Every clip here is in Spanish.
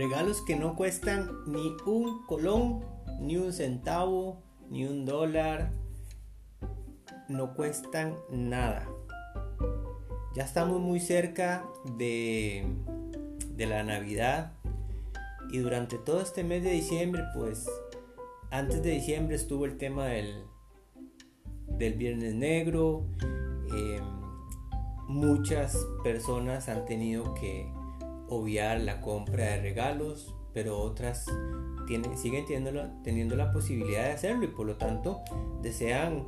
Regalos que no cuestan ni un colón, ni un centavo, ni un dólar. No cuestan nada. Ya estamos muy cerca de, de la Navidad. Y durante todo este mes de diciembre, pues antes de diciembre estuvo el tema del, del Viernes Negro. Em, muchas personas han tenido que obviar la compra de regalos, pero otras siguen teniendo, teniendo la posibilidad de hacerlo y por lo tanto desean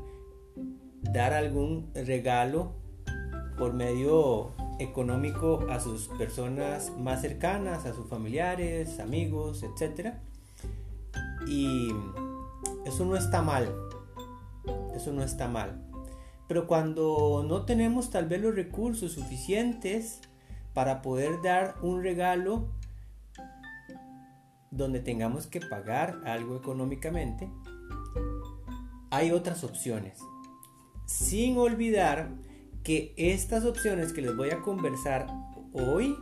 dar algún regalo por medio económico a sus personas más cercanas, a sus familiares, amigos, etc. Y eso no está mal, eso no está mal. Pero cuando no tenemos tal vez los recursos suficientes para poder dar un regalo donde tengamos que pagar algo económicamente, hay otras opciones. Sin olvidar que estas opciones que les voy a conversar hoy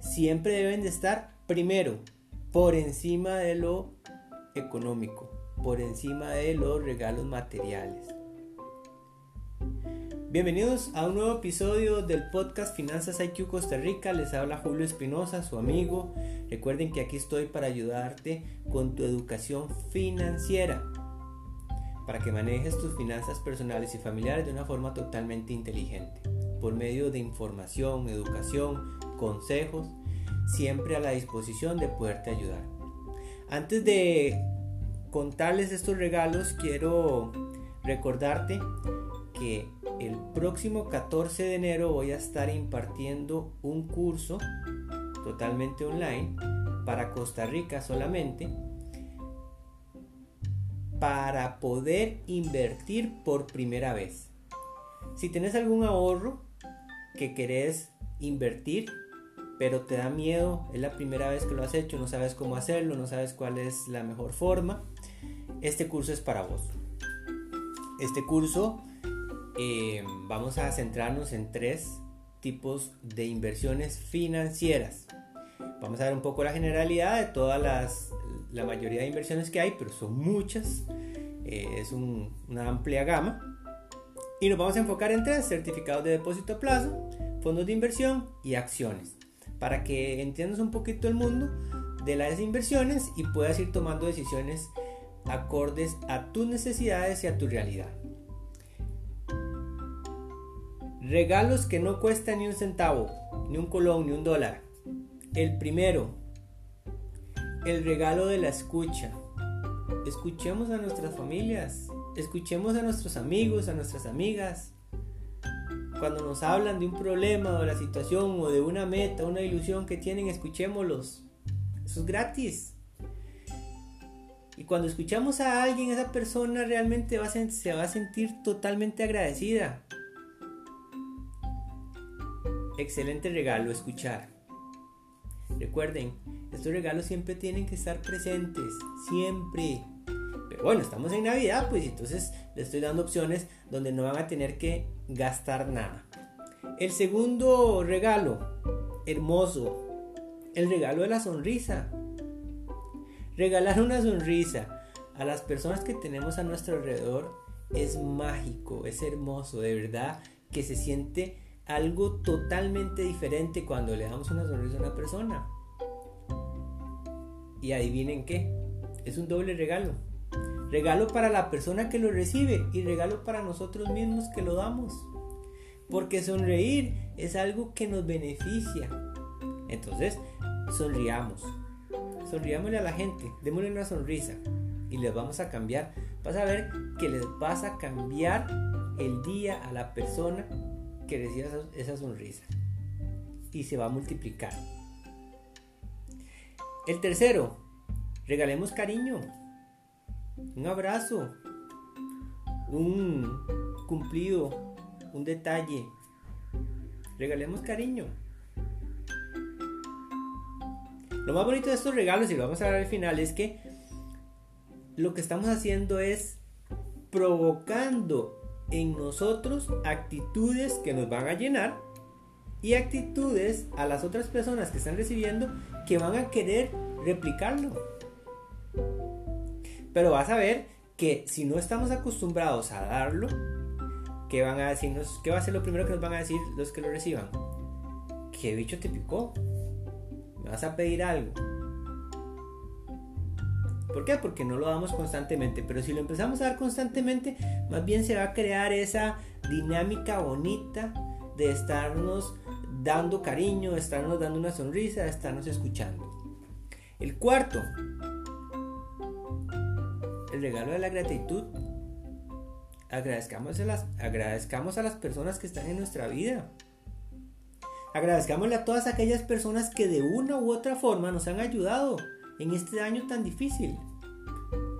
siempre deben de estar primero por encima de lo económico, por encima de los regalos materiales. Bienvenidos a un nuevo episodio del podcast Finanzas IQ Costa Rica. Les habla Julio Espinosa, su amigo. Recuerden que aquí estoy para ayudarte con tu educación financiera, para que manejes tus finanzas personales y familiares de una forma totalmente inteligente, por medio de información, educación, consejos, siempre a la disposición de poderte ayudar. Antes de contarles estos regalos, quiero recordarte que el próximo 14 de enero voy a estar impartiendo un curso totalmente online para Costa Rica solamente para poder invertir por primera vez. Si tienes algún ahorro que querés invertir, pero te da miedo, es la primera vez que lo has hecho, no sabes cómo hacerlo, no sabes cuál es la mejor forma, este curso es para vos. Este curso eh, vamos a centrarnos en tres tipos de inversiones financieras. Vamos a ver un poco la generalidad de todas las, la mayoría de inversiones que hay, pero son muchas. Eh, es una amplia gama. Y nos vamos a enfocar en tres, certificados de depósito a plazo, fondos de inversión y acciones. Para que entiendas un poquito el mundo de las inversiones y puedas ir tomando decisiones acordes a tus necesidades y a tu realidad. Regalos que no cuestan ni un centavo, ni un colón, ni un dólar. El primero, el regalo de la escucha. Escuchemos a nuestras familias, escuchemos a nuestros amigos, a nuestras amigas. Cuando nos hablan de un problema o de la situación o de una meta, una ilusión que tienen, escuchémoslos. Eso es gratis. Y cuando escuchamos a alguien, esa persona realmente se va a sentir totalmente agradecida. Excelente regalo, escuchar. Recuerden, estos regalos siempre tienen que estar presentes, siempre. Pero bueno, estamos en Navidad, pues entonces les estoy dando opciones donde no van a tener que gastar nada. El segundo regalo, hermoso, el regalo de la sonrisa. Regalar una sonrisa a las personas que tenemos a nuestro alrededor es mágico, es hermoso, de verdad que se siente algo totalmente diferente cuando le damos una sonrisa a una persona. Y adivinen qué, es un doble regalo. Regalo para la persona que lo recibe y regalo para nosotros mismos que lo damos. Porque sonreír es algo que nos beneficia. Entonces, sonriamos. Sonriámosle a la gente, démosle una sonrisa y les vamos a cambiar. Vas a ver que les vas a cambiar el día a la persona que reciba esa, sonrisa y se va a multiplicar. El tercero, regalemos cariño, un abrazo, un cumplido, un detalle. Regalemos cariño. Lo más bonito de estos regalos, y lo vamos a ver al final, es que lo que estamos haciendo es provocando en nosotros actitudes que nos van a llenar y actitudes a las otras personas que están recibiendo que van a querer replicarlo. Pero vas a ver que si no estamos acostumbrados a darlo, ¿qué van a decirnos? ¿Qué va a ser lo primero que nos van a decir los que lo reciban? ¿Qué bicho te picó? ¿Me vas a pedir algo? ¿Por qué? Porque no lo damos constantemente. Pero si lo empezamos a dar constantemente, más bien se va a crear esa dinámica bonita de estarnos dando cariño, de estarnos dando una sonrisa, de estarnos escuchando. El cuarto, el regalo de la gratitud. Agradezcamos a las, a las personas que están en nuestra vida. Agradezcámosle a todas aquellas personas que de una u otra forma nos han ayudado en este año tan difícil.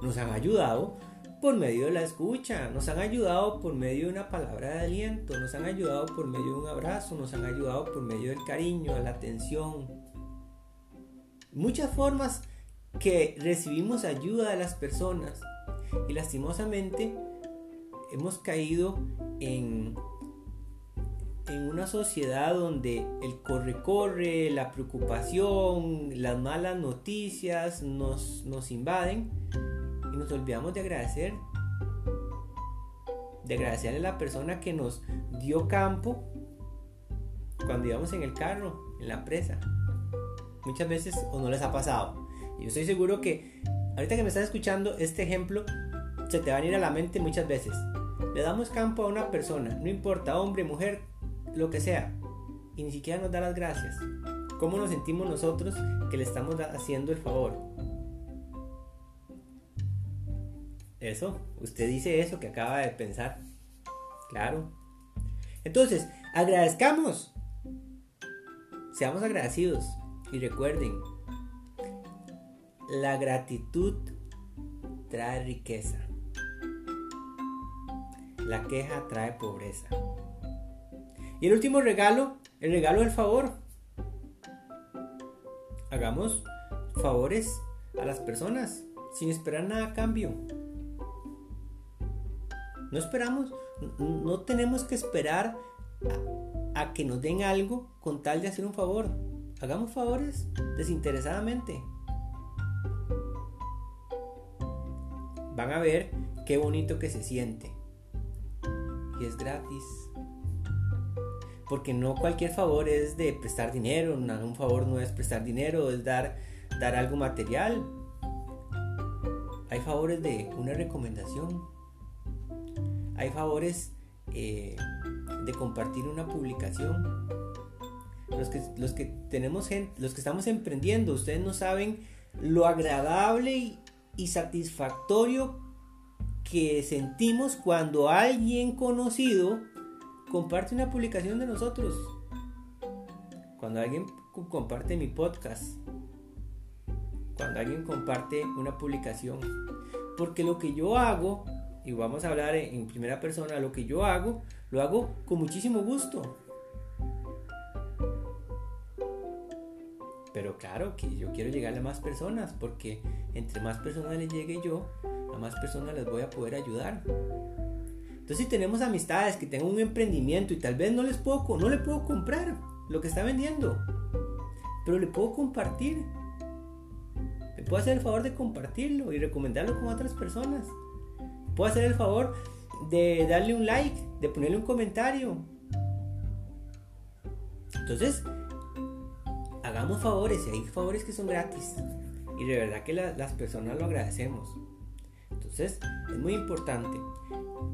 Nos han ayudado por medio de la escucha, nos han ayudado por medio de una palabra de aliento, nos han ayudado por medio de un abrazo, nos han ayudado por medio del cariño, de la atención. Muchas formas que recibimos ayuda de las personas y lastimosamente hemos caído en en una sociedad donde el corre-corre, la preocupación, las malas noticias nos, nos invaden y nos olvidamos de agradecer. De agradecerle a la persona que nos dio campo cuando íbamos en el carro, en la presa. Muchas veces o no les ha pasado. Yo estoy seguro que ahorita que me estás escuchando este ejemplo, se te va a ir a la mente muchas veces. Le damos campo a una persona, no importa, hombre, mujer, lo que sea, y ni siquiera nos da las gracias. ¿Cómo nos sentimos nosotros que le estamos haciendo el favor? Eso, usted dice eso que acaba de pensar. Claro. Entonces, agradezcamos. Seamos agradecidos. Y recuerden, la gratitud trae riqueza. La queja trae pobreza. Y el último regalo, el regalo del favor. Hagamos favores a las personas sin esperar nada a cambio. No esperamos, no tenemos que esperar a, que nos den algo con tal de hacer un favor. Hagamos favores desinteresadamente. Van a ver qué bonito que se siente. Y es gratis. Porque no cualquier favor es de prestar dinero, un favor no es prestar dinero, es dar, dar algo material. Hay favores de una recomendación. Hay favores eh, de compartir una publicación. Los que, los que tenemos los que estamos emprendiendo, ustedes no saben lo agradable y satisfactorio que sentimos cuando alguien conocido comparte una publicación de nosotros. Cuando alguien comparte mi podcast. Cuando alguien comparte una publicación. Porque lo que yo hago, y vamos a hablar en primera persona, lo que yo hago, lo hago con muchísimo gusto. Pero claro que yo quiero llegarle a más personas, porque entre más personas le llegue yo, a más personas les voy a poder ayudar. Entonces si tenemos amistades que tengan un emprendimiento y tal vez no les puedo, no le puedo comprar lo que está vendiendo, pero le puedo compartir. Le puedo hacer el favor de compartirlo y recomendarlo con otras personas. Puedo hacer el favor de darle un like, de ponerle un comentario. Entonces, hagamos favores y hay favores que son gratis. Y de verdad que las personas lo agradecemos. Entonces, es muy importante.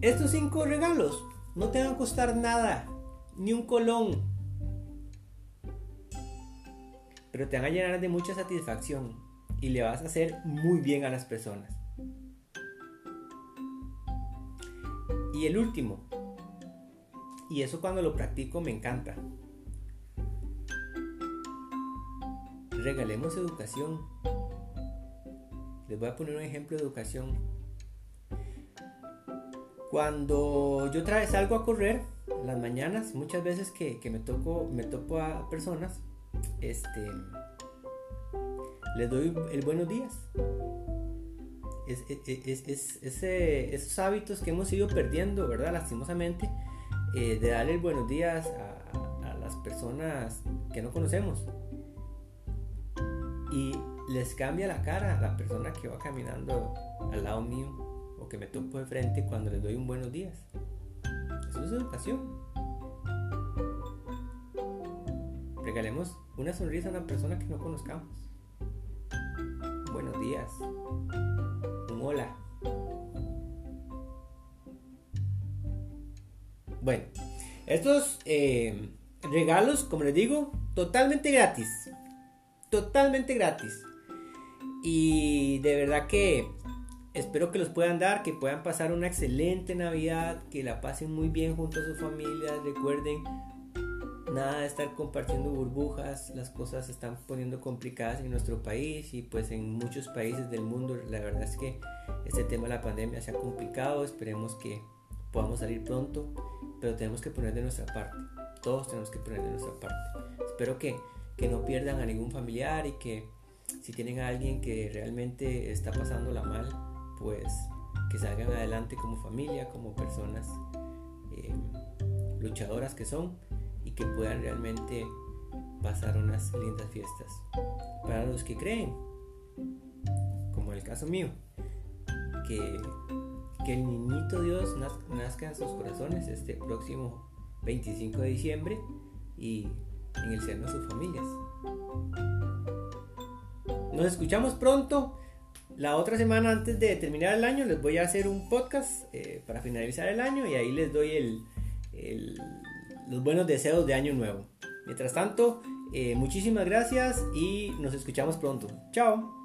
Estos cinco regalos no te van a costar nada, ni un colón. Pero te van a llenar de mucha satisfacción y le vas a hacer muy bien a las personas. Y el último, y eso cuando lo practico me encanta. Regalemos educación. Les voy a poner un ejemplo de educación. Cuando yo trae, salgo a correr las mañanas, muchas veces que, me, toco, me topo a personas, este, les doy el buenos días. Es, esos hábitos que hemos ido perdiendo, ¿verdad? Lastimosamente, eh, de darle el buenos días a, las las personas que no conocemos. Y les cambia la cara a la persona que va caminando al lado mío o que me topo de frente cuando les doy un buenos días. Eso es educación. Regalemos una sonrisa a una persona que no conozcamos. Buenos días. Un hola. Bueno, estos eh, regalos, como les digo, totalmente gratis. Totalmente gratis. Y de verdad que espero que los puedan dar, que puedan pasar una excelente Navidad, que la pasen muy bien junto a su familia. Recuerden, nada de estar compartiendo burbujas, las cosas se están poniendo complicadas en nuestro país y pues en muchos países del mundo. La verdad es que este tema de la pandemia se ha complicado, esperemos que podamos salir pronto, pero tenemos que poner de nuestra parte. Todos tenemos que poner de nuestra parte. Espero que, que no pierdan a ningún familiar y que si tienen a alguien que realmente está pasándola mal, pues que salgan adelante como familia, como personas eh, luchadoras que son y que puedan realmente pasar unas lindas fiestas. Para los que creen, como el caso mío, que, que el niñito Dios nazca en sus corazones este próximo 25 de diciembre y en el seno de sus familias. Nos escuchamos pronto. La otra semana antes de terminar el año les voy a hacer un podcast eh, para finalizar el año y ahí les doy los buenos deseos de año nuevo. Mientras tanto, eh, muchísimas gracias y nos escuchamos pronto. Chao.